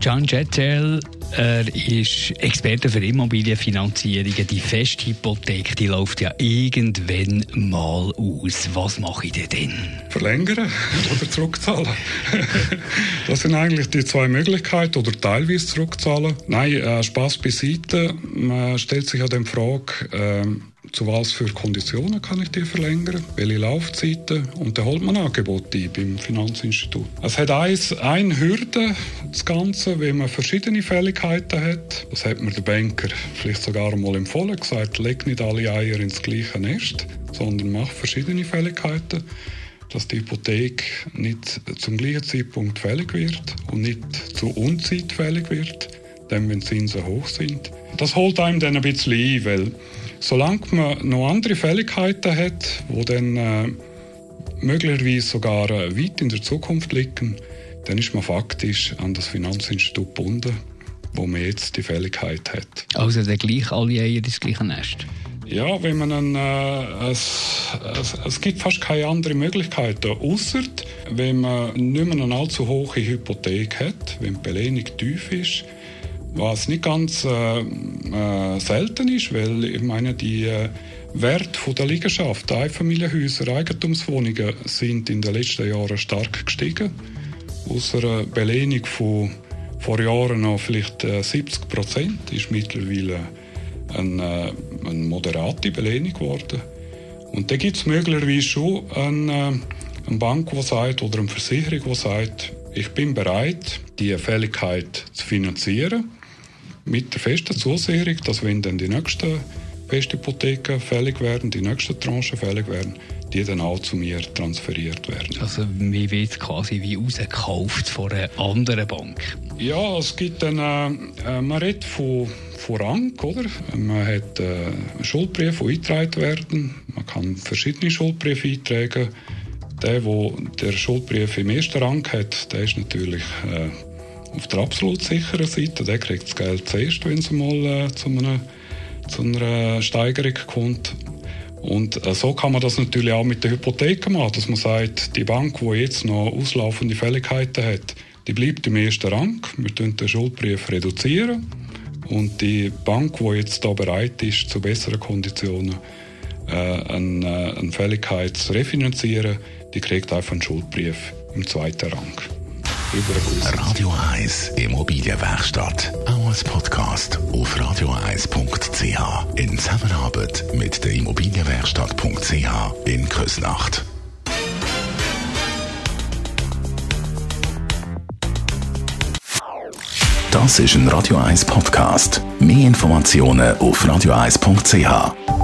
Can Jettel, er ist Experte für Immobilienfinanzierungen. Die Festhypothek, die läuft ja irgendwann mal aus. Was mache ich denn denn? Verlängern oder zurückzahlen. das sind eigentlich die zwei Möglichkeiten oder teilweise zurückzahlen. Nein, äh, Spaß beiseite. Man stellt sich ja dann die Frage, äh, zu was für Konditionen kann ich die verlängern, welche Laufzeiten und dann holt man Angebote ein beim Finanzinstitut. Es hat eins, eine Hürde, das Ganze, wenn man verschiedene Fälligkeiten hat. Das hat mir der Banker vielleicht sogar einmal empfohlen, gesagt, leg nicht alle Eier ins gleiche Nest, sondern mach verschiedene Fälligkeiten dass die Hypothek nicht zum gleichen Zeitpunkt fällig wird und nicht zu Unzeit fällig wird, dann wenn Zinsen hoch sind. Das holt einem dann ein bisschen ein, weil Solange man noch andere Fähigkeiten hat, die dann äh, möglicherweise sogar äh, weit in der Zukunft liegen, dann ist man faktisch an das Finanzinstitut gebunden, wo man jetzt die Fähigkeit hat. Also dann gleich alle Eier ins gleiche Nest? Ja, wenn man einen, äh, es, es, es, gibt fast keine anderen Möglichkeiten, außer wenn man nicht mehr eine allzu hohe Hypothek hat, wenn die Belehnung tief ist, was nicht ganz äh, äh, selten ist, weil ich meine, die äh, Werte der Liegenschaft, Einfamilienhäuser, Eigentumswohnungen sind in den letzten Jahren stark gestiegen. Aus einer Belehnung von vor Jahren noch vielleicht 70 äh, Prozent ist mittlerweile eine, äh, eine moderate Belehnung geworden. Und da gibt es möglicherweise schon eine, äh, eine Bank, die sagt, oder eine Versicherung, die sagt, ich bin bereit, die Fälligkeit zu finanzieren mit der festen Zusicherung, dass wenn dann die nächsten Festhypotheken fällig werden, die nächsten Tranchen fällig werden, die dann auch zu mir transferiert werden. Also mir wird quasi wie rausgekauft von einer anderen Bank? Ja, es gibt dann, äh, äh man redet von, von Rang, oder? Man hat äh, Schuldbriefe, die eingetragen werden. Man kann verschiedene Schuldbriefe eintragen. Der, der der Schuldbrief im ersten Rang hat, der ist natürlich äh, auf der absolut sicheren Seite, der kriegt das Geld zuerst, wenn es mal äh, zu, einer, zu einer Steigerung kommt. Und äh, so kann man das natürlich auch mit der Hypothek machen, dass man sagt, die Bank, die jetzt noch auslaufende Fälligkeiten hat, die bleibt im ersten Rang. Wir reduzieren den Schuldbrief reduzieren. Und die Bank, die jetzt da bereit ist, zu besseren Konditionen äh, eine, äh, eine Fälligkeit zu refinanzieren, die kriegt einfach einen Schuldbrief im zweiten Rang. Radio 1 Immobilienwerkstatt. Auch als Podcast auf radio1.ch. In Zusammenarbeit mit der Immobilienwerkstatt.ch in Küsnacht. Das ist ein Radio 1 Podcast. Mehr Informationen auf radio1.ch.